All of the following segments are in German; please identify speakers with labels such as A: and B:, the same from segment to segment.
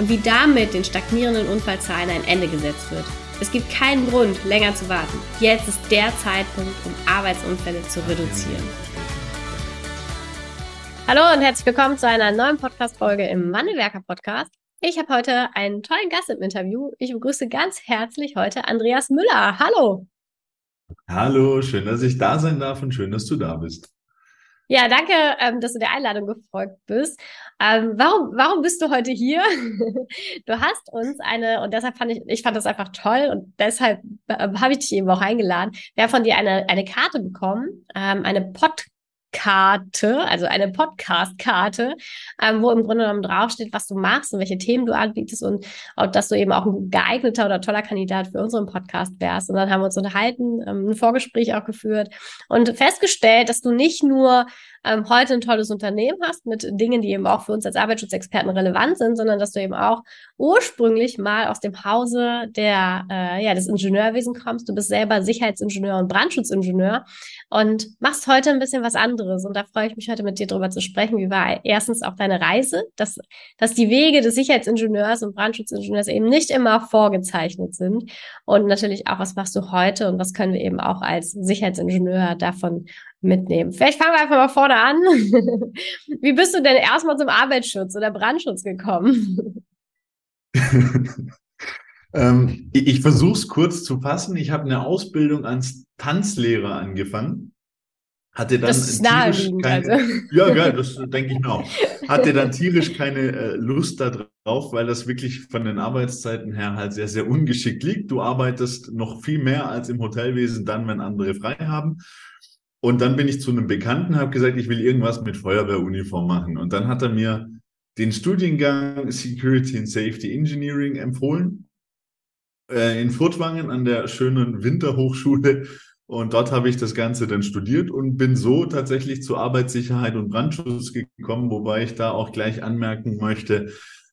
A: und wie damit den stagnierenden Unfallzahlen ein Ende gesetzt wird. Es gibt keinen Grund, länger zu warten. Jetzt ist der Zeitpunkt, um Arbeitsunfälle zu reduzieren. Hallo und herzlich willkommen zu einer neuen Podcast-Folge im Wandelwerker Podcast. Ich habe heute einen tollen Gast im Interview. Ich begrüße ganz herzlich heute Andreas Müller. Hallo.
B: Hallo, schön, dass ich da sein darf und schön, dass du da bist.
A: Ja, danke, ähm, dass du der Einladung gefolgt bist. Ähm, warum, warum bist du heute hier? du hast uns eine, und deshalb fand ich, ich fand das einfach toll und deshalb äh, habe ich dich eben auch eingeladen. Wir haben von dir eine, eine Karte bekommen, ähm, eine Pod Karte, also eine Podcast-Karte, ähm, wo im Grunde genommen draufsteht, was du machst und welche Themen du anbietest und auch, dass du eben auch ein geeigneter oder toller Kandidat für unseren Podcast wärst. Und dann haben wir uns unterhalten, ähm, ein Vorgespräch auch geführt und festgestellt, dass du nicht nur ähm, heute ein tolles Unternehmen hast mit Dingen, die eben auch für uns als Arbeitsschutzexperten relevant sind, sondern dass du eben auch ursprünglich mal aus dem Hause der, äh, ja, des Ingenieurwesen kommst. Du bist selber Sicherheitsingenieur und Brandschutzingenieur und machst heute ein bisschen was anderes. Und da freue ich mich heute mit dir drüber zu sprechen. Wie war erstens auch deine Reise, dass, dass die Wege des Sicherheitsingenieurs und Brandschutzingenieurs eben nicht immer vorgezeichnet sind. Und natürlich auch, was machst du heute und was können wir eben auch als Sicherheitsingenieur davon mitnehmen. Vielleicht fangen wir einfach mal vorne an. Wie bist du denn erstmal zum Arbeitsschutz oder Brandschutz gekommen?
B: ähm, ich ich versuche es kurz zu fassen. Ich habe eine Ausbildung als Tanzlehrer angefangen. Hatte dann
A: das ist naheliegend,
B: keine,
A: also.
B: Ja, geil, das denke ich mir auch. Hatte dann tierisch keine äh, Lust darauf, weil das wirklich von den Arbeitszeiten her halt sehr, sehr ungeschickt liegt. Du arbeitest noch viel mehr als im Hotelwesen dann, wenn andere frei haben. Und dann bin ich zu einem Bekannten, habe gesagt, ich will irgendwas mit Feuerwehruniform machen. Und dann hat er mir den Studiengang Security and Safety Engineering empfohlen äh, in Furtwangen an der schönen Winterhochschule. Und dort habe ich das Ganze dann studiert und bin so tatsächlich zu Arbeitssicherheit und Brandschutz gekommen, wobei ich da auch gleich anmerken möchte,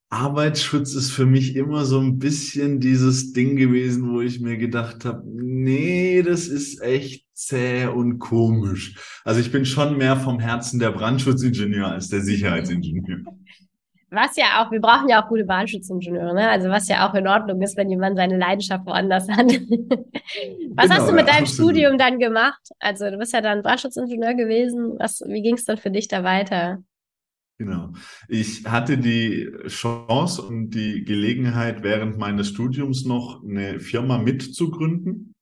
B: Arbeitsschutz ist für mich immer so ein bisschen dieses Ding gewesen, wo ich mir gedacht habe, nee, das ist echt zäh und komisch. Also ich bin schon mehr vom Herzen der Brandschutzingenieur als der Sicherheitsingenieur.
A: Was ja auch, wir brauchen ja auch gute Brandschutzingenieure, ne? Also was ja auch in Ordnung ist, wenn jemand seine Leidenschaft woanders hat. was genau, hast du mit ja, deinem absolut. Studium dann gemacht? Also du bist ja dann Brandschutzingenieure gewesen. Was, wie ging es dann für dich da weiter?
B: Genau. Ich hatte die Chance und die Gelegenheit, während meines Studiums noch eine Firma mitzugründen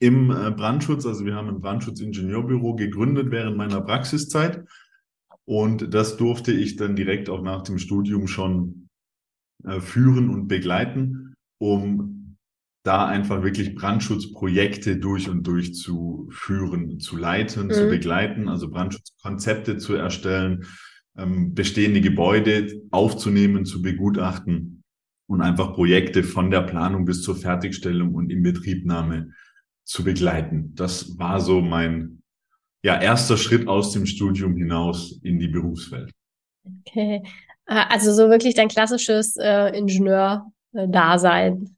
B: im äh, Brandschutz. Also wir haben ein Brandschutzingeneurbüro gegründet während meiner Praxiszeit. Und das durfte ich dann direkt auch nach dem Studium schon äh, führen und begleiten, um da einfach wirklich Brandschutzprojekte durch und durch zu führen, zu leiten, mhm. zu begleiten, also Brandschutzkonzepte zu erstellen, ähm, bestehende Gebäude aufzunehmen, zu begutachten und einfach Projekte von der Planung bis zur Fertigstellung und Inbetriebnahme zu begleiten. Das war so mein ja, erster Schritt aus dem Studium hinaus in die Berufswelt.
A: Okay. Äh, also so wirklich dein klassisches äh, Ingenieur-Dasein.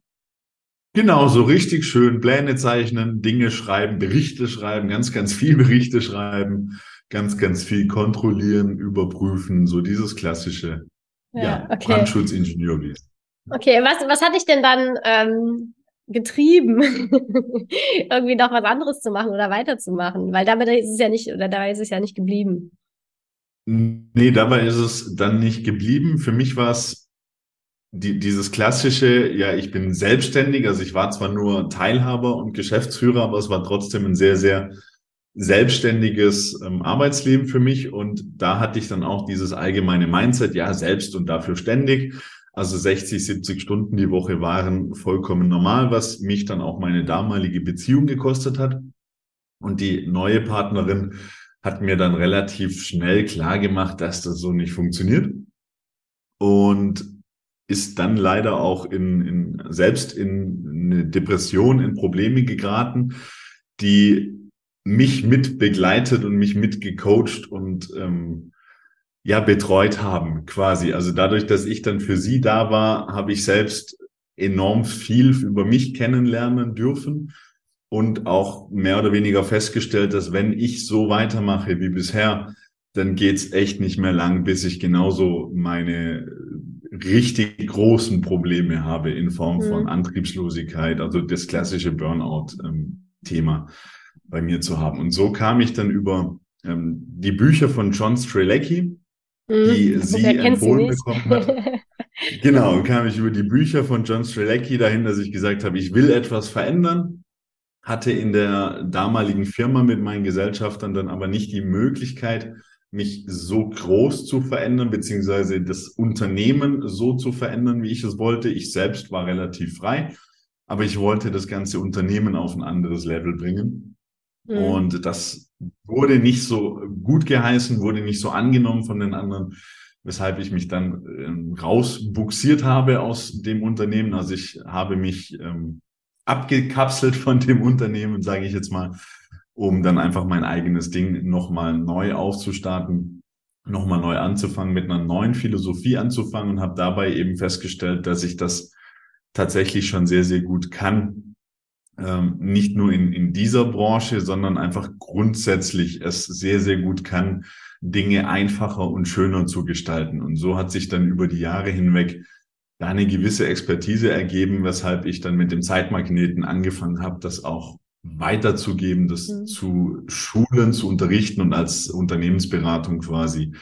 B: Genau, so richtig schön Pläne zeichnen, Dinge schreiben, Berichte schreiben, ganz, ganz viel Berichte schreiben, ganz, ganz viel kontrollieren, überprüfen, so dieses klassische ja, ja okay. Brandschutzingenieurwesen.
A: Okay, was, was hat dich denn dann ähm, getrieben, irgendwie noch was anderes zu machen oder weiterzumachen? Weil damit ist es ja nicht, oder dabei ist es ja nicht geblieben.
B: Nee, dabei ist es dann nicht geblieben. Für mich war es die, dieses klassische, ja, ich bin selbstständig, also ich war zwar nur Teilhaber und Geschäftsführer, aber es war trotzdem ein sehr, sehr selbstständiges ähm, Arbeitsleben für mich und da hatte ich dann auch dieses allgemeine Mindset, ja, selbst und dafür ständig. Also 60, 70 Stunden die Woche waren vollkommen normal, was mich dann auch meine damalige Beziehung gekostet hat. Und die neue Partnerin hat mir dann relativ schnell klar gemacht, dass das so nicht funktioniert. Und ist dann leider auch in, in selbst in eine Depression, in Probleme geraten, die mich mit begleitet und mich mit gecoacht und ähm, ja betreut haben quasi. Also dadurch, dass ich dann für sie da war, habe ich selbst enorm viel über mich kennenlernen dürfen und auch mehr oder weniger festgestellt, dass wenn ich so weitermache wie bisher, dann geht's echt nicht mehr lang, bis ich genauso meine richtig großen Probleme habe in Form mhm. von Antriebslosigkeit, also das klassische Burnout-Thema ähm, bei mir zu haben. Und so kam ich dann über ähm, die Bücher von John Strelecki, mhm. die sie empfohlen bekommen hat. genau, kam ich über die Bücher von John Strelecki dahin, dass ich gesagt habe, ich will etwas verändern, hatte in der damaligen Firma mit meinen Gesellschaftern dann aber nicht die Möglichkeit, mich so groß zu verändern, beziehungsweise das Unternehmen so zu verändern, wie ich es wollte. Ich selbst war relativ frei, aber ich wollte das ganze Unternehmen auf ein anderes Level bringen. Mhm. Und das wurde nicht so gut geheißen, wurde nicht so angenommen von den anderen, weshalb ich mich dann ähm, rausbuxiert habe aus dem Unternehmen. Also ich habe mich ähm, abgekapselt von dem Unternehmen, sage ich jetzt mal, um dann einfach mein eigenes Ding nochmal neu aufzustarten, nochmal neu anzufangen, mit einer neuen Philosophie anzufangen und habe dabei eben festgestellt, dass ich das tatsächlich schon sehr, sehr gut kann. Ähm, nicht nur in, in dieser Branche, sondern einfach grundsätzlich es sehr, sehr gut kann, Dinge einfacher und schöner zu gestalten. Und so hat sich dann über die Jahre hinweg eine gewisse Expertise ergeben, weshalb ich dann mit dem Zeitmagneten angefangen habe, das auch weiterzugeben, das mhm. zu schulen, zu unterrichten und als Unternehmensberatung quasi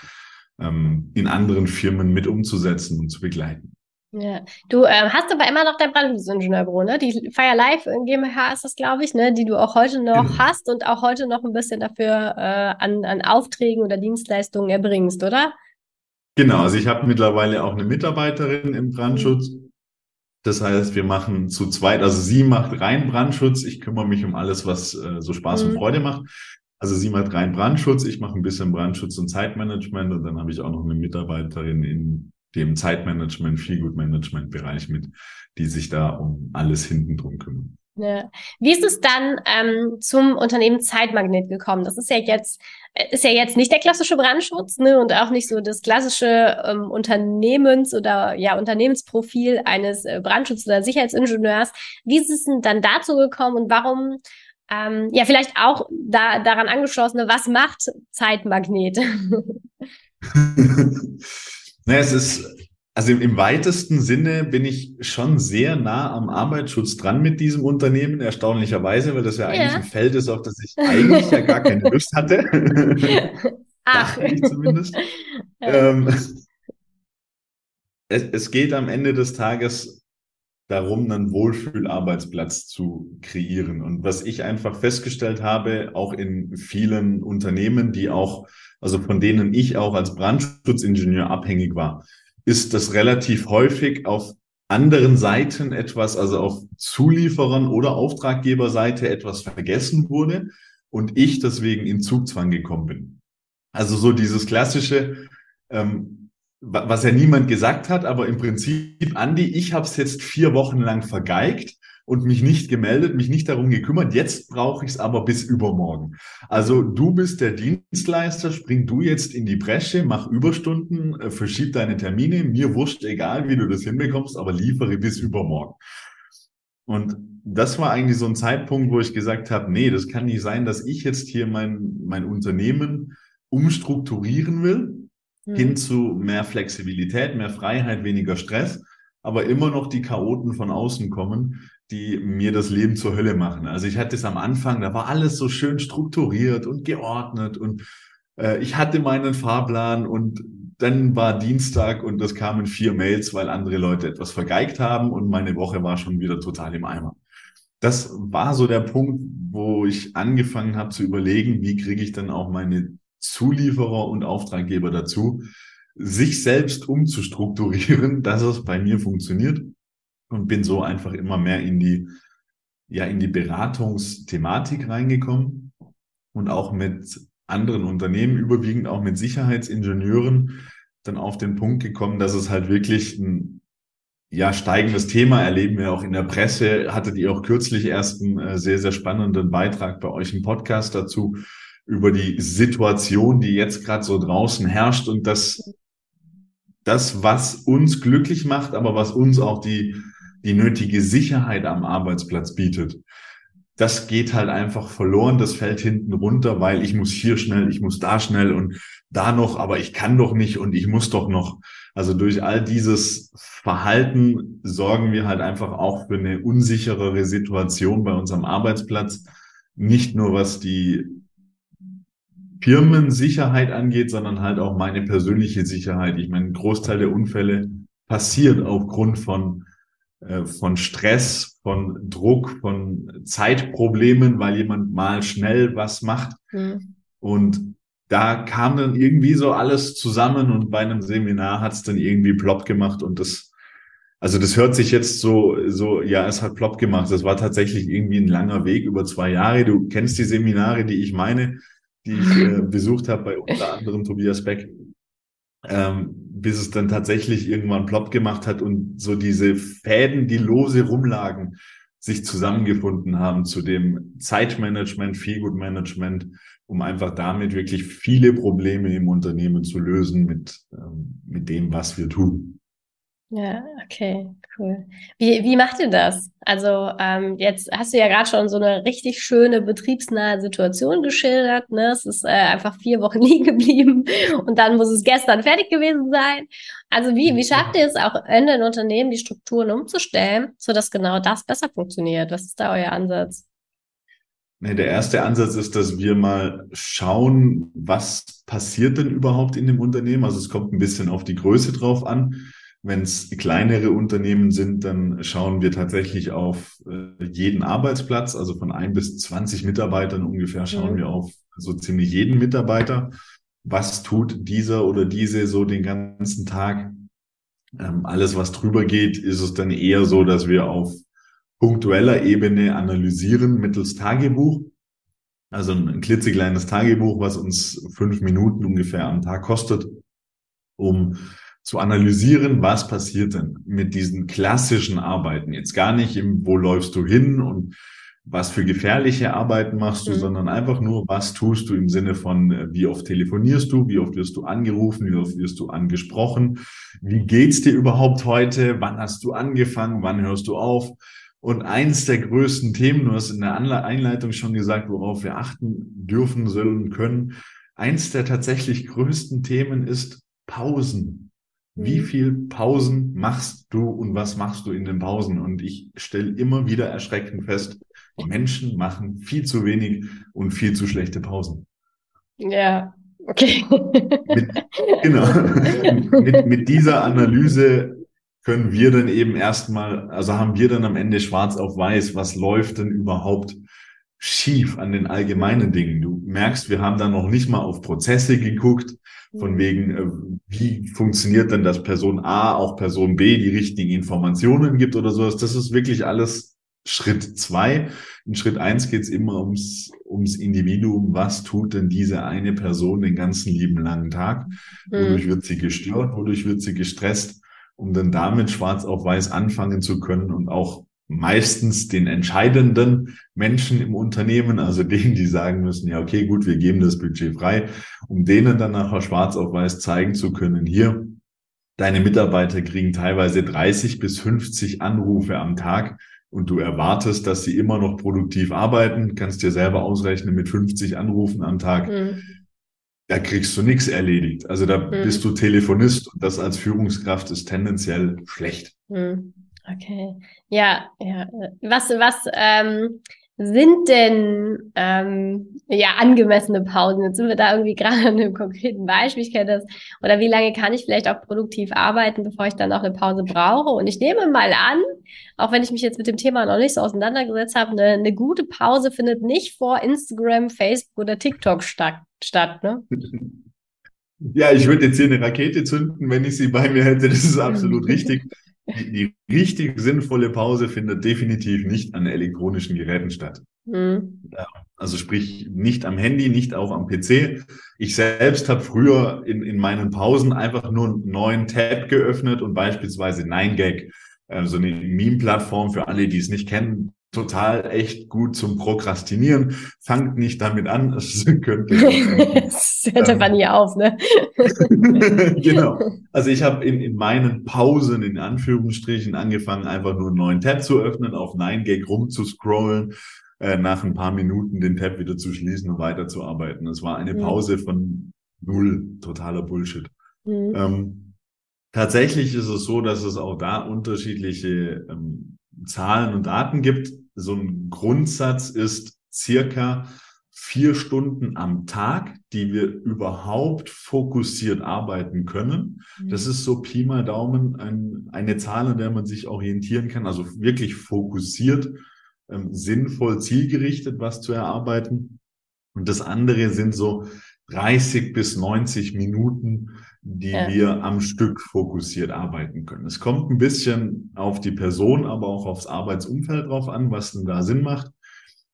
B: ähm, in anderen Firmen mit umzusetzen und zu begleiten.
A: Ja, du äh, hast aber immer noch dein Brandschutzingenieurbüro, ne? Die Fire Life GmbH ist das, glaube ich, ne? Die du auch heute noch genau. hast und auch heute noch ein bisschen dafür äh, an, an Aufträgen oder Dienstleistungen erbringst, oder?
B: Genau, also ich habe mittlerweile auch eine Mitarbeiterin im Brandschutz. Mhm. Das heißt, wir machen zu zweit, also sie macht rein Brandschutz, ich kümmere mich um alles, was äh, so Spaß mhm. und Freude macht. Also sie macht rein Brandschutz, ich mache ein bisschen Brandschutz und Zeitmanagement und dann habe ich auch noch eine Mitarbeiterin in dem Zeitmanagement, Feelgood Bereich mit, die sich da um alles hinten drum kümmern.
A: Ja. Wie ist es dann ähm, zum Unternehmen Zeitmagnet gekommen? Das ist ja jetzt äh, ist ja jetzt nicht der klassische Brandschutz ne, und auch nicht so das klassische ähm, Unternehmens- oder ja Unternehmensprofil eines äh, Brandschutz- oder Sicherheitsingenieurs. Wie ist es denn dann dazu gekommen und warum ähm, ja vielleicht auch da daran angeschlossene, was macht Zeitmagnet?
B: naja, es ist also im, im, weitesten Sinne bin ich schon sehr nah am Arbeitsschutz dran mit diesem Unternehmen, erstaunlicherweise, weil das ja, ja. eigentlich ein Feld ist, auf das ich eigentlich ja gar keine Lust hatte. Ach. Ich zumindest. ähm, es, es geht am Ende des Tages darum, einen Wohlfühlarbeitsplatz zu kreieren. Und was ich einfach festgestellt habe, auch in vielen Unternehmen, die auch, also von denen ich auch als Brandschutzingenieur abhängig war, ist das relativ häufig auf anderen Seiten etwas, also auf Zulieferern oder Auftraggeberseite etwas vergessen wurde und ich deswegen in Zugzwang gekommen bin. Also so dieses klassische, ähm, was ja niemand gesagt hat, aber im Prinzip, Andi, ich habe es jetzt vier Wochen lang vergeigt und mich nicht gemeldet, mich nicht darum gekümmert. Jetzt brauche ich es aber bis übermorgen. Also du bist der Dienstleister, spring du jetzt in die Bresche, mach Überstunden, äh, verschieb deine Termine. Mir wurscht, egal wie du das hinbekommst, aber liefere bis übermorgen. Und das war eigentlich so ein Zeitpunkt, wo ich gesagt habe, nee, das kann nicht sein, dass ich jetzt hier mein, mein Unternehmen umstrukturieren will, mhm. hin zu mehr Flexibilität, mehr Freiheit, weniger Stress, aber immer noch die Chaoten von außen kommen, die mir das Leben zur Hölle machen. Also ich hatte es am Anfang, da war alles so schön strukturiert und geordnet und äh, ich hatte meinen Fahrplan und dann war Dienstag und es kamen vier Mails, weil andere Leute etwas vergeigt haben und meine Woche war schon wieder total im Eimer. Das war so der Punkt, wo ich angefangen habe zu überlegen, wie kriege ich dann auch meine Zulieferer und Auftraggeber dazu, sich selbst umzustrukturieren, dass es bei mir funktioniert und bin so einfach immer mehr in die, ja, in die Beratungsthematik reingekommen und auch mit anderen Unternehmen, überwiegend auch mit Sicherheitsingenieuren, dann auf den Punkt gekommen, dass es halt wirklich ein ja, steigendes Thema erleben wir auch in der Presse. Hattet ihr auch kürzlich erst einen äh, sehr, sehr spannenden Beitrag bei euch im Podcast dazu über die Situation, die jetzt gerade so draußen herrscht und das, das, was uns glücklich macht, aber was uns auch die, die nötige Sicherheit am Arbeitsplatz bietet. Das geht halt einfach verloren, das fällt hinten runter, weil ich muss hier schnell, ich muss da schnell und da noch, aber ich kann doch nicht und ich muss doch noch. Also durch all dieses Verhalten sorgen wir halt einfach auch für eine unsicherere Situation bei unserem Arbeitsplatz. Nicht nur was die Firmensicherheit angeht, sondern halt auch meine persönliche Sicherheit. Ich meine, ein Großteil der Unfälle passiert aufgrund von, von Stress, von Druck, von Zeitproblemen, weil jemand mal schnell was macht. Mhm. Und da kam dann irgendwie so alles zusammen und bei einem Seminar hat es dann irgendwie plopp gemacht und das, also das hört sich jetzt so, so, ja, es hat plopp gemacht. Das war tatsächlich irgendwie ein langer Weg über zwei Jahre. Du kennst die Seminare, die ich meine, die ich äh, besucht habe bei unter anderem Tobias Beck, ähm, bis es dann tatsächlich irgendwann plopp gemacht hat und so diese Fäden, die lose rumlagen, sich zusammengefunden haben zu dem Zeitmanagement, Feelgood-Management, um einfach damit wirklich viele Probleme im Unternehmen zu lösen mit, ähm, mit dem, was wir tun.
A: Ja, okay, cool. Wie, wie macht ihr das? Also ähm, jetzt hast du ja gerade schon so eine richtig schöne betriebsnahe Situation geschildert. Ne? Es ist äh, einfach vier Wochen liegen geblieben und dann muss es gestern fertig gewesen sein. Also wie, wie schafft ihr es auch in den Unternehmen, die Strukturen umzustellen, sodass genau das besser funktioniert? Was ist da euer Ansatz?
B: Nee, der erste Ansatz ist, dass wir mal schauen, was passiert denn überhaupt in dem Unternehmen. Also es kommt ein bisschen auf die Größe drauf an. Wenn es kleinere Unternehmen sind, dann schauen wir tatsächlich auf äh, jeden Arbeitsplatz, also von ein bis 20 Mitarbeitern ungefähr schauen mhm. wir auf so ziemlich jeden Mitarbeiter. Was tut dieser oder diese so den ganzen Tag? Ähm, alles, was drüber geht, ist es dann eher so, dass wir auf punktueller Ebene analysieren mittels Tagebuch. Also ein klitzekleines Tagebuch, was uns fünf Minuten ungefähr am Tag kostet, um zu analysieren, was passiert denn mit diesen klassischen Arbeiten. Jetzt gar nicht im, wo läufst du hin und was für gefährliche Arbeiten machst du, mhm. sondern einfach nur, was tust du im Sinne von, äh, wie oft telefonierst du, wie oft wirst du angerufen, wie oft wirst du angesprochen, wie geht's dir überhaupt heute, wann hast du angefangen, wann hörst du auf, und eins der größten Themen, du hast in der Einleitung schon gesagt, worauf wir achten dürfen, sollen, können. Eins der tatsächlich größten Themen ist Pausen. Wie mhm. viel Pausen machst du und was machst du in den Pausen? Und ich stelle immer wieder erschreckend fest, Menschen machen viel zu wenig und viel zu schlechte Pausen.
A: Ja, okay.
B: Mit, genau. mit, mit dieser Analyse können wir dann eben erstmal, also haben wir dann am Ende schwarz auf weiß, was läuft denn überhaupt schief an den allgemeinen Dingen. Du merkst, wir haben da noch nicht mal auf Prozesse geguckt, von mhm. wegen, äh, wie funktioniert denn, dass Person A auch Person B die richtigen Informationen gibt oder sowas. Das ist wirklich alles Schritt zwei. In Schritt eins geht es immer ums, ums Individuum. Was tut denn diese eine Person den ganzen lieben langen Tag? Wodurch mhm. wird sie gestört? Wodurch wird sie gestresst? um dann damit schwarz auf weiß anfangen zu können und auch meistens den entscheidenden Menschen im Unternehmen, also denen, die sagen müssen, ja, okay, gut, wir geben das Budget frei, um denen dann nachher schwarz auf weiß zeigen zu können, hier, deine Mitarbeiter kriegen teilweise 30 bis 50 Anrufe am Tag und du erwartest, dass sie immer noch produktiv arbeiten, kannst dir selber ausrechnen mit 50 Anrufen am Tag. Mhm da kriegst du nichts erledigt. Also da mhm. bist du Telefonist und das als Führungskraft ist tendenziell schlecht.
A: Mhm. Okay. Ja, ja. Was, was ähm, sind denn ähm, ja angemessene Pausen? Jetzt sind wir da irgendwie gerade an einem konkreten Beispiel. Ich kenne das. Oder wie lange kann ich vielleicht auch produktiv arbeiten, bevor ich dann auch eine Pause brauche? Und ich nehme mal an, auch wenn ich mich jetzt mit dem Thema noch nicht so auseinandergesetzt habe, eine, eine gute Pause findet nicht vor Instagram, Facebook oder TikTok statt statt, ne?
B: Ja, ich würde jetzt hier eine Rakete zünden, wenn ich sie bei mir hätte. Das ist absolut richtig. Die, die, richtig sinnvolle Pause findet definitiv nicht an elektronischen Geräten statt. Mhm. Also sprich nicht am Handy, nicht auch am PC. Ich selbst habe früher in, in meinen Pausen einfach nur einen neuen Tab geöffnet und beispielsweise 9gag äh, so eine Meme-Plattform für alle, die es nicht kennen total echt gut zum Prokrastinieren. Fangt nicht damit an, es könnte.
A: Es hört einfach nie auf, ne?
B: genau. Also ich habe in, in meinen Pausen, in Anführungsstrichen, angefangen, einfach nur einen neuen Tab zu öffnen, auf 9gag rumzuscrollen, äh, nach ein paar Minuten den Tab wieder zu schließen und weiterzuarbeiten. Es war eine mhm. Pause von null, totaler Bullshit. Mhm. Ähm, tatsächlich ist es so, dass es auch da unterschiedliche ähm, Zahlen und Daten gibt. So ein Grundsatz ist circa vier Stunden am Tag, die wir überhaupt fokussiert arbeiten können. Mhm. Das ist so Pi mal Daumen ein, eine Zahl, an der man sich orientieren kann, also wirklich fokussiert, ähm, sinnvoll, zielgerichtet was zu erarbeiten. Und das andere sind so 30 bis 90 Minuten, die ja. wir am Stück fokussiert arbeiten können. Es kommt ein bisschen auf die Person, aber auch aufs Arbeitsumfeld drauf an, was denn da Sinn macht.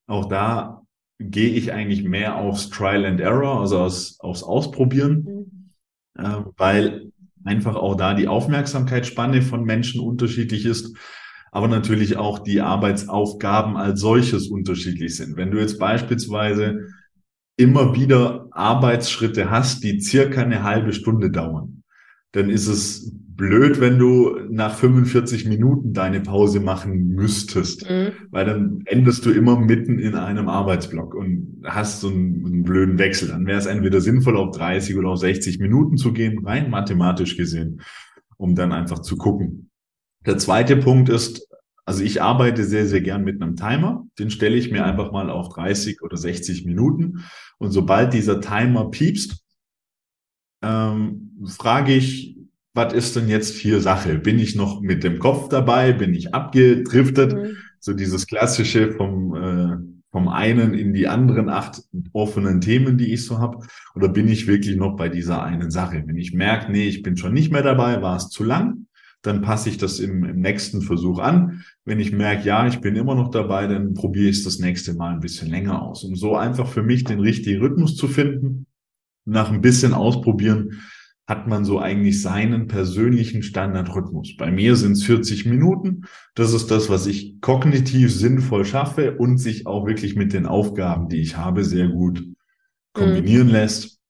B: Auch da gehe ich eigentlich mehr aufs Trial and Error, also aus, aufs Ausprobieren, mhm. äh, weil einfach auch da die Aufmerksamkeitsspanne von Menschen unterschiedlich ist, aber natürlich auch die Arbeitsaufgaben als solches unterschiedlich sind. Wenn du jetzt beispielsweise immer wieder Arbeitsschritte hast, die circa eine halbe Stunde dauern, dann ist es blöd, wenn du nach 45 Minuten deine Pause machen müsstest, mhm. weil dann endest du immer mitten in einem Arbeitsblock und hast so einen, einen blöden Wechsel. Dann wäre es entweder sinnvoll, auf 30 oder auf 60 Minuten zu gehen, rein mathematisch gesehen, um dann einfach zu gucken. Der zweite Punkt ist, also ich arbeite sehr, sehr gern mit einem Timer. Den stelle ich mir mhm. einfach mal auf 30 oder 60 Minuten. Und sobald dieser Timer piepst, ähm, frage ich, was ist denn jetzt hier Sache? Bin ich noch mit dem Kopf dabei? Bin ich abgedriftet? Mhm. So dieses klassische vom, äh, vom einen in die anderen acht offenen Themen, die ich so habe. Oder bin ich wirklich noch bei dieser einen Sache? Wenn ich merke, nee, ich bin schon nicht mehr dabei, war es zu lang, dann passe ich das im, im nächsten Versuch an. Wenn ich merke, ja, ich bin immer noch dabei, dann probiere ich es das nächste Mal ein bisschen länger aus, um so einfach für mich den richtigen Rhythmus zu finden. Nach ein bisschen ausprobieren hat man so eigentlich seinen persönlichen Standardrhythmus. Bei mir sind es 40 Minuten. Das ist das, was ich kognitiv sinnvoll schaffe und sich auch wirklich mit den Aufgaben, die ich habe, sehr gut kombinieren mhm. lässt.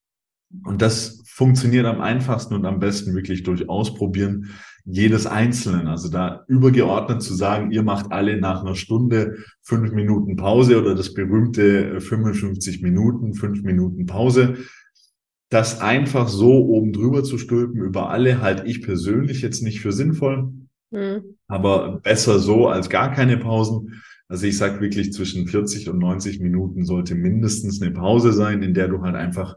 B: Und das funktioniert am einfachsten und am besten wirklich durch Ausprobieren jedes Einzelnen. Also da übergeordnet zu sagen, ihr macht alle nach einer Stunde fünf Minuten Pause oder das berühmte 55 äh, Minuten, fünf Minuten Pause. Das einfach so oben drüber zu stülpen über alle, halte ich persönlich jetzt nicht für sinnvoll. Mhm. Aber besser so als gar keine Pausen. Also ich sage wirklich zwischen 40 und 90 Minuten sollte mindestens eine Pause sein, in der du halt einfach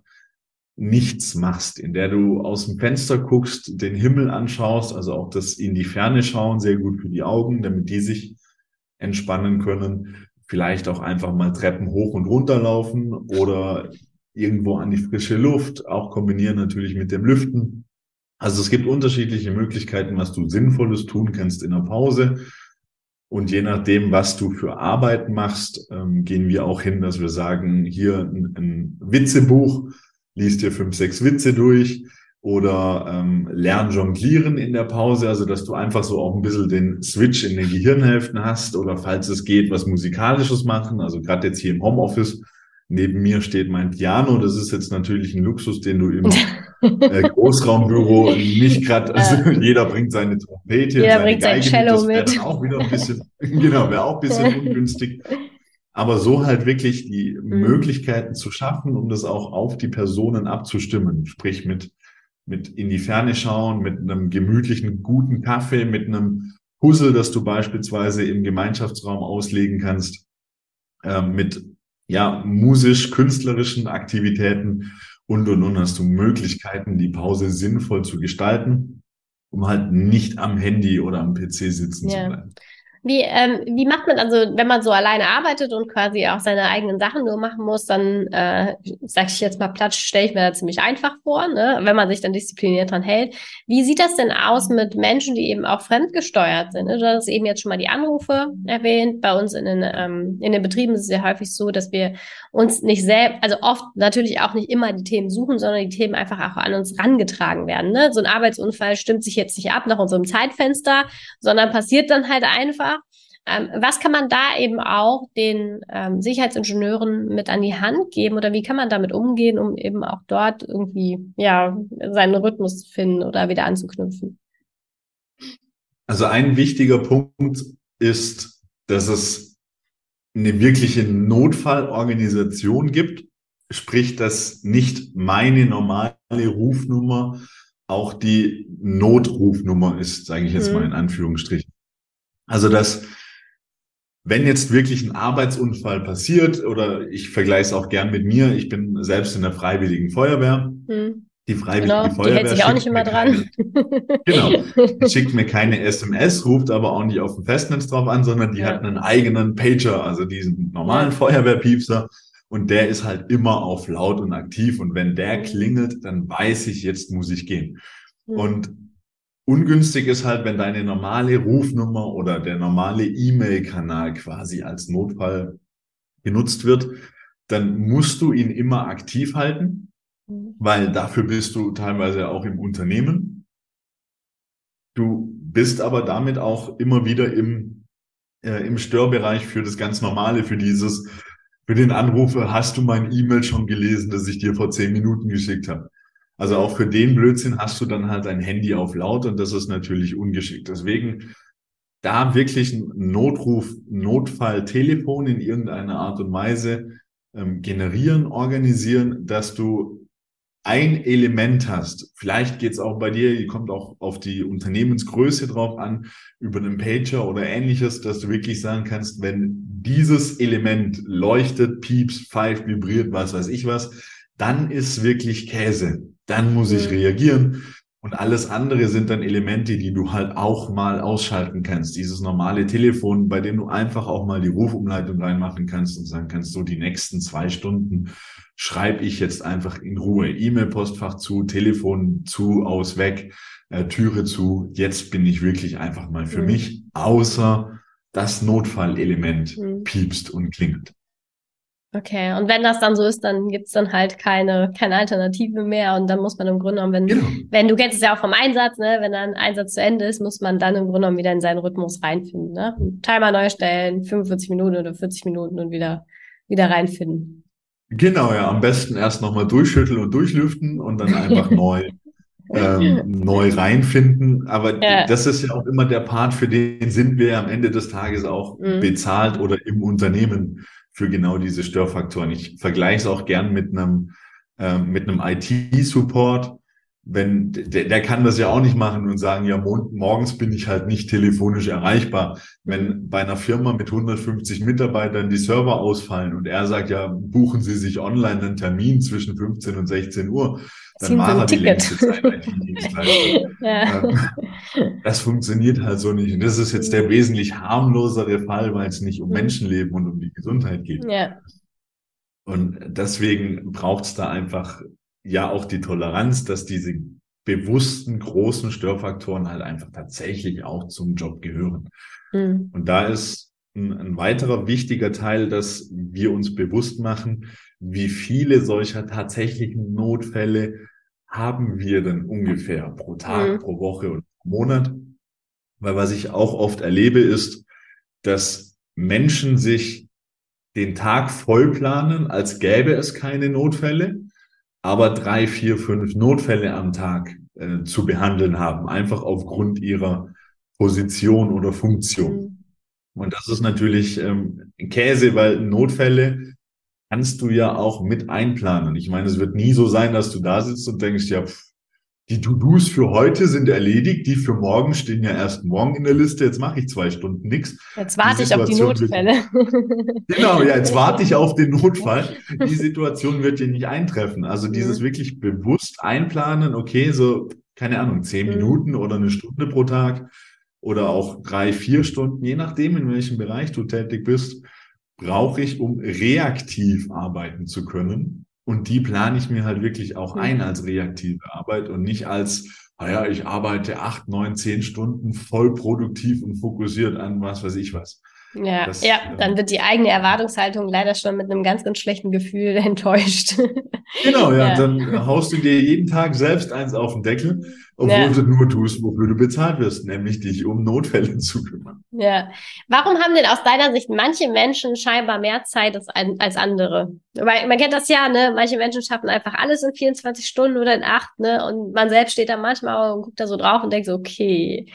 B: nichts machst, in der du aus dem Fenster guckst, den Himmel anschaust, also auch das in die Ferne schauen, sehr gut für die Augen, damit die sich entspannen können. Vielleicht auch einfach mal Treppen hoch und runter laufen oder irgendwo an die frische Luft, auch kombinieren natürlich mit dem Lüften. Also es gibt unterschiedliche Möglichkeiten, was du Sinnvolles tun kannst in der Pause. Und je nachdem, was du für Arbeit machst, ähm, gehen wir auch hin, dass wir sagen, hier ein, ein Witzebuch, liest dir fünf, sechs Witze durch oder ähm, lern jonglieren in der Pause, also dass du einfach so auch ein bisschen den Switch in den Gehirnhälften hast oder falls es geht, was Musikalisches machen. Also gerade jetzt hier im Homeoffice, neben mir steht mein Piano. Das ist jetzt natürlich ein Luxus, den du im äh, Großraumbüro nicht gerade, also jeder bringt seine Trompete,
A: jeder seine bringt Geige sein Cello
B: mit. Das wäre auch wieder ein bisschen, genau, wäre auch ein bisschen ungünstig aber so halt wirklich die mhm. Möglichkeiten zu schaffen, um das auch auf die Personen abzustimmen, sprich mit, mit in die Ferne schauen, mit einem gemütlichen, guten Kaffee, mit einem Puzzle, das du beispielsweise im Gemeinschaftsraum auslegen kannst, äh, mit ja, musisch-künstlerischen Aktivitäten und und und hast du Möglichkeiten, die Pause sinnvoll zu gestalten, um halt nicht am Handy oder am PC sitzen ja. zu bleiben.
A: Wie, ähm, wie macht man, also wenn man so alleine arbeitet und quasi auch seine eigenen Sachen nur machen muss, dann, äh, sag ich jetzt mal platt, stelle ich mir da ziemlich einfach vor, ne? wenn man sich dann diszipliniert dran hält. Wie sieht das denn aus mit Menschen, die eben auch fremdgesteuert sind? Ne? Du hast eben jetzt schon mal die Anrufe erwähnt. Bei uns in den, ähm, in den Betrieben ist es ja häufig so, dass wir uns nicht selbst, also oft natürlich auch nicht immer die Themen suchen, sondern die Themen einfach auch an uns rangetragen werden. Ne? So ein Arbeitsunfall stimmt sich jetzt nicht ab nach unserem Zeitfenster, sondern passiert dann halt einfach. Ähm, was kann man da eben auch den ähm, Sicherheitsingenieuren mit an die Hand geben oder wie kann man damit umgehen, um eben auch dort irgendwie ja seinen Rhythmus zu finden oder wieder anzuknüpfen?
B: Also ein wichtiger Punkt ist, dass es eine wirkliche Notfallorganisation gibt, sprich, dass nicht meine normale Rufnummer auch die Notrufnummer ist, sage ich jetzt mhm. mal in Anführungsstrichen. Also dass wenn jetzt wirklich ein Arbeitsunfall passiert, oder ich vergleiche es auch gern mit mir, ich bin selbst in der Freiwilligen Feuerwehr. Hm. Die Freiwillige genau, Feuerwehr. Die hält
A: sich auch nicht immer dran.
B: Keine, genau. Schickt mir keine SMS, ruft aber auch nicht auf dem Festnetz drauf an, sondern die ja. hat einen eigenen Pager, also diesen normalen Feuerwehrpiepser. Und der ist halt immer auf laut und aktiv. Und wenn der hm. klingelt, dann weiß ich, jetzt muss ich gehen. Mhm. Und Ungünstig ist halt, wenn deine normale Rufnummer oder der normale E-Mail-Kanal quasi als Notfall genutzt wird, dann musst du ihn immer aktiv halten, mhm. weil dafür bist du teilweise auch im Unternehmen. Du bist aber damit auch immer wieder im, äh, im Störbereich für das ganz Normale, für dieses, für den Anrufer, hast du mein E-Mail schon gelesen, das ich dir vor zehn Minuten geschickt habe? Also auch für den Blödsinn hast du dann halt ein Handy auf laut und das ist natürlich ungeschickt. Deswegen da wirklich ein Notruf, Notfalltelefon in irgendeiner Art und Weise ähm, generieren, organisieren, dass du ein Element hast. Vielleicht geht's auch bei dir, kommt auch auf die Unternehmensgröße drauf an, über einen Pager oder ähnliches, dass du wirklich sagen kannst, wenn dieses Element leuchtet, pieps, pfeift, vibriert, was weiß ich was, dann ist wirklich Käse dann muss ich mhm. reagieren. Und alles andere sind dann Elemente, die du halt auch mal ausschalten kannst. Dieses normale Telefon, bei dem du einfach auch mal die Rufumleitung reinmachen kannst und sagen kannst, so die nächsten zwei Stunden schreibe ich jetzt einfach in Ruhe. E-Mail-Postfach zu, Telefon zu, aus, weg, äh, Türe zu. Jetzt bin ich wirklich einfach mal für mhm. mich, außer das Notfallelement mhm. piepst und klingelt.
A: Okay, und wenn das dann so ist, dann gibt's dann halt keine, keine Alternative mehr und dann muss man im Grunde genommen, wenn, genau. wenn du kennst es ja auch vom Einsatz, ne, wenn dann Einsatz zu Ende ist, muss man dann im Grunde genommen wieder in seinen Rhythmus reinfinden, ne? Timer neu stellen, 45 Minuten oder 40 Minuten und wieder, wieder reinfinden.
B: Genau, ja, am besten erst nochmal durchschütteln und durchlüften und dann einfach neu, ähm, neu reinfinden. Aber ja. das ist ja auch immer der Part, für den sind wir am Ende des Tages auch mhm. bezahlt oder im Unternehmen für genau diese Störfaktoren. Ich vergleiche es auch gern mit einem, äh, mit einem IT-Support. Wenn, der, der kann das ja auch nicht machen und sagen, ja, morgens bin ich halt nicht telefonisch erreichbar. Wenn bei einer Firma mit 150 Mitarbeitern die Server ausfallen und er sagt, ja, buchen Sie sich online einen Termin zwischen 15 und 16 Uhr, dann war er die längste Zeit ja. Das funktioniert halt so nicht. Und das ist jetzt der mhm. wesentlich harmlosere Fall, weil es nicht um mhm. Menschenleben und um die Gesundheit geht. Ja. Und deswegen braucht es da einfach ja auch die Toleranz, dass diese bewussten großen Störfaktoren halt einfach tatsächlich auch zum Job gehören. Mhm. Und da ist ein, ein weiterer wichtiger Teil, dass wir uns bewusst machen, wie viele solcher tatsächlichen Notfälle haben wir denn ungefähr pro Tag, mhm. pro Woche und pro Monat? Weil was ich auch oft erlebe, ist, dass Menschen sich den Tag vollplanen, als gäbe es keine Notfälle, aber drei, vier, fünf Notfälle am Tag äh, zu behandeln haben, einfach aufgrund ihrer Position oder Funktion. Mhm. Und das ist natürlich ähm, Käse, weil Notfälle kannst du ja auch mit einplanen. Ich meine, es wird nie so sein, dass du da sitzt und denkst, ja, pff, die To-Dos für heute sind erledigt, die für morgen stehen ja erst morgen in der Liste, jetzt mache ich zwei Stunden nichts.
A: Jetzt warte ich auf die Notfälle.
B: Wird, genau, ja, jetzt warte ich auf den Notfall. Die Situation wird dir nicht eintreffen. Also dieses mhm. wirklich bewusst einplanen, okay, so, keine Ahnung, zehn mhm. Minuten oder eine Stunde pro Tag, oder auch drei, vier Stunden, je nachdem, in welchem Bereich du tätig bist, brauche ich, um reaktiv arbeiten zu können. Und die plane ich mir halt wirklich auch ein als reaktive Arbeit und nicht als, naja, ich arbeite acht, neun, zehn Stunden voll produktiv und fokussiert an was weiß ich was.
A: Ja, das, ja, ähm, dann wird die eigene Erwartungshaltung leider schon mit einem ganz, ganz schlechten Gefühl enttäuscht.
B: Genau, ja, ja. dann haust du dir jeden Tag selbst eins auf den Deckel, obwohl ja. du nur tust, wofür du bezahlt wirst, nämlich dich um Notfälle zu kümmern.
A: Ja. Warum haben denn aus deiner Sicht manche Menschen scheinbar mehr Zeit als, als andere? Weil man kennt das ja, ne? Manche Menschen schaffen einfach alles in 24 Stunden oder in acht, ne? Und man selbst steht da manchmal und guckt da so drauf und denkt so, okay,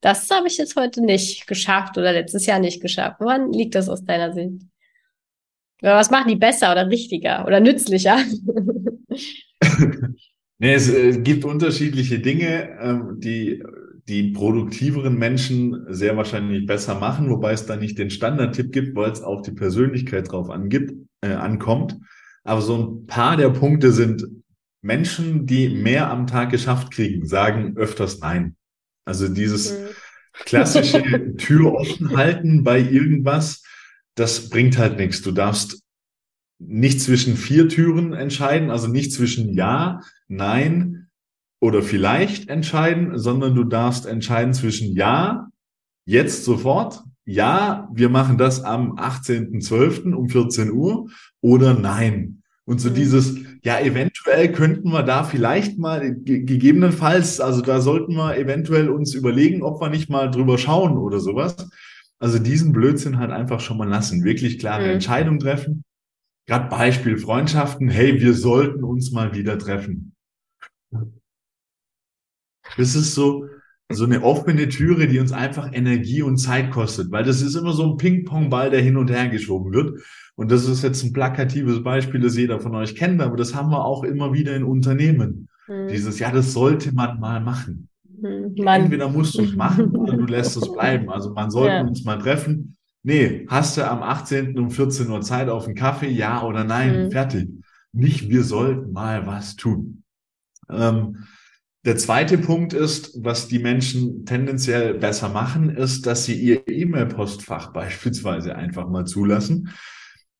A: das habe ich jetzt heute nicht geschafft oder letztes Jahr nicht geschafft. Woran liegt das aus deiner Sicht? Oder was machen die besser oder richtiger oder nützlicher?
B: nee, es, es, gibt unterschiedliche Dinge, ähm, die die produktiveren Menschen sehr wahrscheinlich besser machen, wobei es da nicht den Standardtipp gibt, weil es auf die Persönlichkeit drauf angibt, äh, ankommt. Aber so ein paar der Punkte sind Menschen, die mehr am Tag geschafft kriegen, sagen öfters Nein. Also dieses mhm. klassische Tür offen halten bei irgendwas, das bringt halt nichts. Du darfst nicht zwischen vier Türen entscheiden, also nicht zwischen Ja, Nein oder vielleicht entscheiden, sondern du darfst entscheiden zwischen Ja, jetzt sofort, ja, wir machen das am 18.12. um 14 Uhr oder Nein. Und so mhm. dieses, ja, eventuell könnten wir da vielleicht mal gegebenenfalls, also da sollten wir eventuell uns überlegen, ob wir nicht mal drüber schauen oder sowas. Also diesen Blödsinn halt einfach schon mal lassen, wirklich klare mhm. Entscheidungen treffen. Gerade Beispiel Freundschaften, hey, wir sollten uns mal wieder treffen. Das ist so, so eine offene Türe, die uns einfach Energie und Zeit kostet, weil das ist immer so ein Ping-Pong-Ball, der hin und her geschoben wird. Und das ist jetzt ein plakatives Beispiel, das jeder von euch kennt, aber das haben wir auch immer wieder in Unternehmen. Mhm. Dieses, ja, das sollte man mal machen. Mhm. Entweder musst du es machen oder du lässt es bleiben. Also man sollte ja. uns mal treffen. Nee, hast du am 18. um 14 Uhr Zeit auf einen Kaffee? Ja oder nein? Mhm. Fertig. Nicht, wir sollten mal was tun. Ähm, der zweite Punkt ist, was die Menschen tendenziell besser machen, ist, dass sie ihr E-Mail-Postfach beispielsweise einfach mal zulassen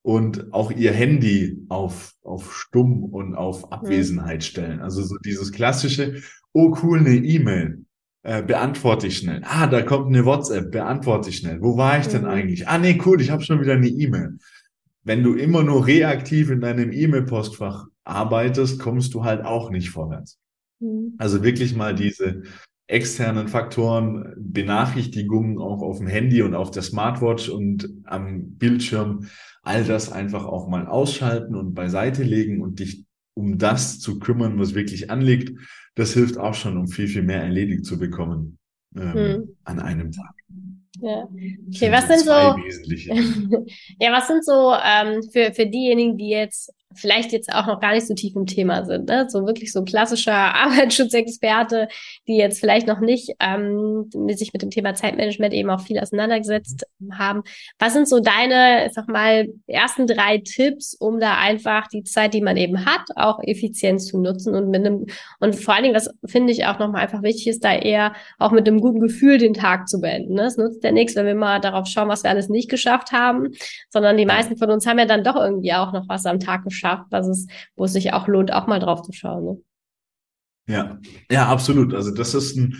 B: und auch ihr Handy auf, auf Stumm und auf mhm. Abwesenheit stellen. Also so dieses klassische, oh cool, eine E-Mail. Äh, beantworte ich schnell. Ah, da kommt eine WhatsApp, beantworte ich schnell. Wo war ich denn mhm. eigentlich? Ah, nee, cool, ich habe schon wieder eine E-Mail. Wenn du immer nur reaktiv in deinem E-Mail-Postfach arbeitest, kommst du halt auch nicht vorwärts. Mhm. Also wirklich mal diese externen Faktoren, Benachrichtigungen auch auf dem Handy und auf der Smartwatch und am Bildschirm all das einfach auch mal ausschalten und beiseite legen und dich um das zu kümmern, was wirklich anliegt, das hilft auch schon, um viel, viel mehr erledigt zu bekommen ähm, hm. an einem Tag.
A: Ja. Okay, was sind so, ja, was sind so ähm, für, für diejenigen, die jetzt vielleicht jetzt auch noch gar nicht so tief im Thema sind, ne? so wirklich so klassischer Arbeitsschutzexperte, die jetzt vielleicht noch nicht ähm, sich mit dem Thema Zeitmanagement eben auch viel auseinandergesetzt haben. Was sind so deine, ich sag mal, ersten drei Tipps, um da einfach die Zeit, die man eben hat, auch effizient zu nutzen und mit einem und vor allen Dingen, das finde ich auch nochmal einfach wichtig ist, da eher auch mit einem guten Gefühl den Tag zu beenden. Ne? Es nutzt ja nichts, wenn wir mal darauf schauen, was wir alles nicht geschafft haben, sondern die meisten von uns haben ja dann doch irgendwie auch noch was am Tag geschafft schafft, was es, wo es sich auch lohnt, auch mal drauf zu schauen. Ne?
B: Ja, ja, absolut. Also das ist ein,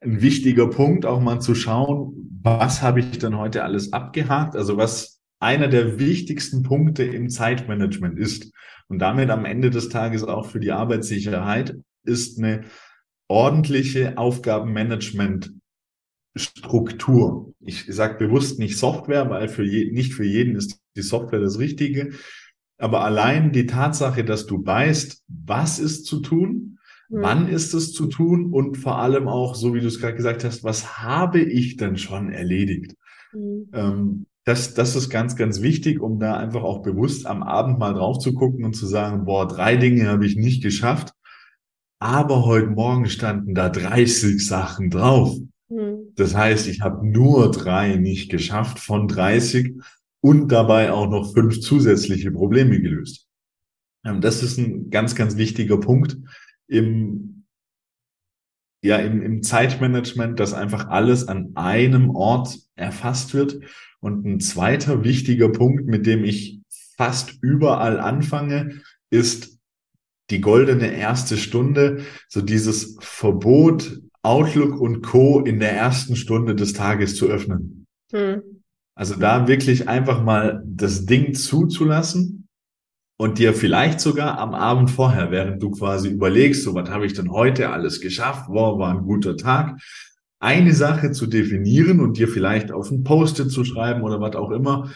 B: ein wichtiger Punkt, auch mal zu schauen, was habe ich denn heute alles abgehakt? Also was einer der wichtigsten Punkte im Zeitmanagement ist und damit am Ende des Tages auch für die Arbeitssicherheit ist eine ordentliche Aufgabenmanagement Struktur. Ich sage bewusst nicht Software, weil für je, nicht für jeden ist die Software das Richtige. Aber allein die Tatsache, dass du weißt, was ist zu tun, mhm. wann ist es zu tun und vor allem auch, so wie du es gerade gesagt hast, was habe ich denn schon erledigt? Mhm. Ähm, das, das ist ganz, ganz wichtig, um da einfach auch bewusst am Abend mal drauf zu gucken und zu sagen, boah, drei Dinge habe ich nicht geschafft, aber heute Morgen standen da 30 Sachen drauf. Mhm. Das heißt, ich habe nur drei nicht geschafft von 30 und dabei auch noch fünf zusätzliche Probleme gelöst. Ähm, das ist ein ganz, ganz wichtiger Punkt im ja im, im Zeitmanagement, dass einfach alles an einem Ort erfasst wird. Und ein zweiter wichtiger Punkt, mit dem ich fast überall anfange, ist die goldene erste Stunde, so dieses Verbot, Outlook und Co. in der ersten Stunde des Tages zu öffnen. Hm. Also da wirklich einfach mal das Ding zuzulassen und dir vielleicht sogar am Abend vorher, während du quasi überlegst, so was habe ich denn heute alles geschafft, wow, war ein guter Tag, eine Sache zu definieren und dir vielleicht auf ein Post-it zu schreiben oder was auch immer,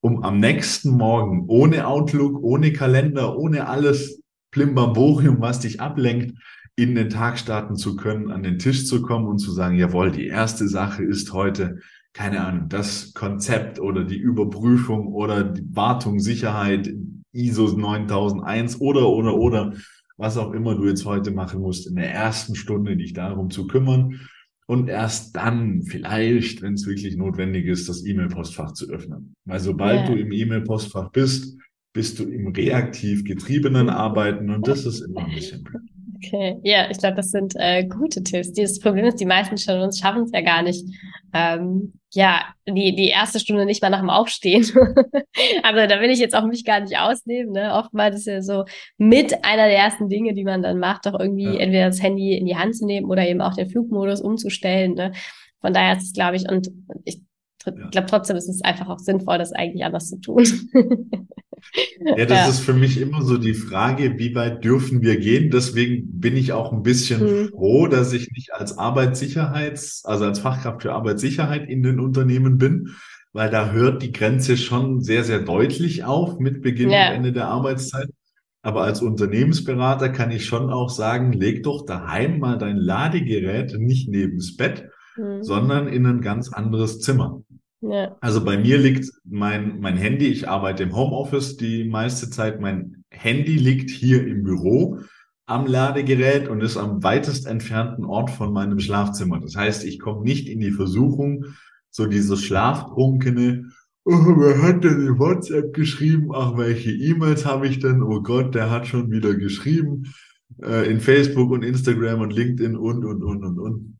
B: um am nächsten Morgen ohne Outlook, ohne Kalender, ohne alles Plimbamborium, was dich ablenkt, in den Tag starten zu können, an den Tisch zu kommen und zu sagen, jawohl, die erste Sache ist heute, keine Ahnung, das Konzept oder die Überprüfung oder die Wartung, Sicherheit, ISO 9001 oder, oder, oder, was auch immer du jetzt heute machen musst, in der ersten Stunde dich darum zu kümmern und erst dann vielleicht, wenn es wirklich notwendig ist, das E-Mail-Postfach zu öffnen. Weil sobald yeah. du im E-Mail-Postfach bist, bist du im reaktiv getriebenen Arbeiten und das ist immer ein bisschen blöd.
A: Okay, ja, ich glaube, das sind äh, gute Tipps. Das Problem ist, die meisten von uns schaffen es ja gar nicht, ähm, ja, die, die erste Stunde nicht mal nach dem Aufstehen. also da will ich jetzt auch mich gar nicht ausnehmen. Ne? Oftmals ist ja so mit einer der ersten Dinge, die man dann macht, doch irgendwie ja. entweder das Handy in die Hand zu nehmen oder eben auch den Flugmodus umzustellen. Ne? Von daher ist es, glaube ich, und ich ja. glaube trotzdem ist es einfach auch sinnvoll, das eigentlich anders zu tun.
B: Ja, das ja. ist für mich immer so die Frage, wie weit dürfen wir gehen? Deswegen bin ich auch ein bisschen mhm. froh, dass ich nicht als Arbeitssicherheits, also als Fachkraft für Arbeitssicherheit in den Unternehmen bin, weil da hört die Grenze schon sehr, sehr deutlich auf mit Beginn ja. und Ende der Arbeitszeit. Aber als Unternehmensberater kann ich schon auch sagen, leg doch daheim mal dein Ladegerät nicht neben's Bett, mhm. sondern in ein ganz anderes Zimmer. Ja. Also bei mir liegt mein, mein Handy, ich arbeite im Homeoffice die meiste Zeit, mein Handy liegt hier im Büro am Ladegerät und ist am weitest entfernten Ort von meinem Schlafzimmer. Das heißt, ich komme nicht in die Versuchung, so dieses schlaftrunkene, oh, wer hat denn in WhatsApp geschrieben? Ach, welche E-Mails habe ich denn? Oh Gott, der hat schon wieder geschrieben äh, in Facebook und Instagram und LinkedIn und, und, und, und, und.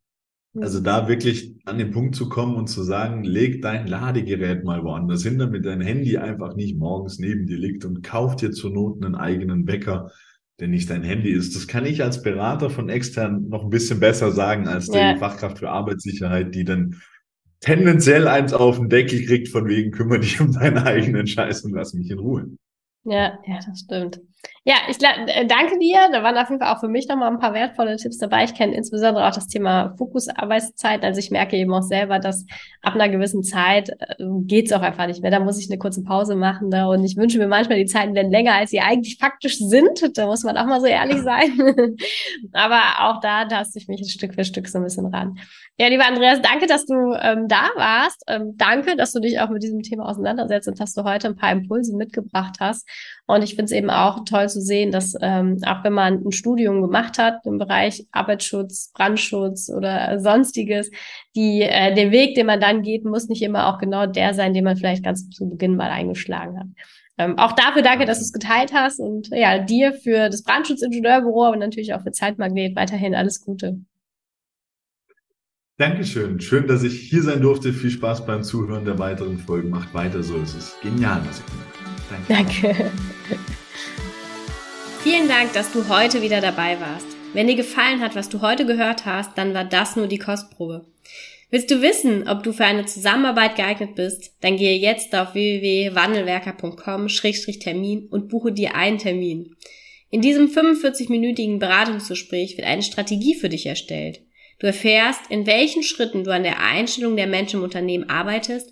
B: Also da wirklich an den Punkt zu kommen und zu sagen, leg dein Ladegerät mal woanders hin, damit dein Handy einfach nicht morgens neben dir liegt und kauf dir zur Not einen eigenen Wecker, der nicht dein Handy ist. Das kann ich als Berater von extern noch ein bisschen besser sagen als die ja. Fachkraft für Arbeitssicherheit, die dann tendenziell eins auf den Deckel kriegt, von wegen kümmere dich um deine eigenen Scheiß und lass mich in Ruhe.
A: Ja, ja, das stimmt. Ja, ich äh, danke dir. Da waren auf jeden Fall auch für mich nochmal ein paar wertvolle Tipps dabei. Ich kenne insbesondere auch das Thema Fokusarbeitszeit. Also ich merke eben auch selber, dass ab einer gewissen Zeit äh, geht's auch einfach nicht mehr. Da muss ich eine kurze Pause machen. Da. Und ich wünsche mir manchmal, die Zeiten werden länger, als sie eigentlich faktisch sind. Da muss man auch mal so ehrlich sein. Aber auch da taste ich mich Stück für Stück so ein bisschen ran. Ja, lieber Andreas, danke, dass du ähm, da warst. Ähm, danke, dass du dich auch mit diesem Thema auseinandersetzt und dass du heute ein paar Impulse mitgebracht hast. Und ich finde es eben auch toll zu sehen, dass ähm, auch wenn man ein Studium gemacht hat im Bereich Arbeitsschutz, Brandschutz oder sonstiges, die äh, der Weg, den man dann geht, muss nicht immer auch genau der sein, den man vielleicht ganz zu Beginn mal eingeschlagen hat. Ähm, auch dafür danke, dass du es geteilt hast und ja, dir für das Brandschutzingenieurбüro und natürlich auch für Zeitmagnet weiterhin alles Gute.
B: Dankeschön. Schön, dass ich hier sein durfte. Viel Spaß beim Zuhören der weiteren Folgen. Macht weiter so. Es ist genial, was ihr
A: macht. Danke. Danke. Vielen Dank, dass du heute wieder dabei warst. Wenn dir gefallen hat, was du heute gehört hast, dann war das nur die Kostprobe. Willst du wissen, ob du für eine Zusammenarbeit geeignet bist? Dann gehe jetzt auf www.wandelwerker.com-termin und buche dir einen Termin. In diesem 45-minütigen Beratungsgespräch wird eine Strategie für dich erstellt. Du erfährst, in welchen Schritten du an der Einstellung der Menschen im Unternehmen arbeitest,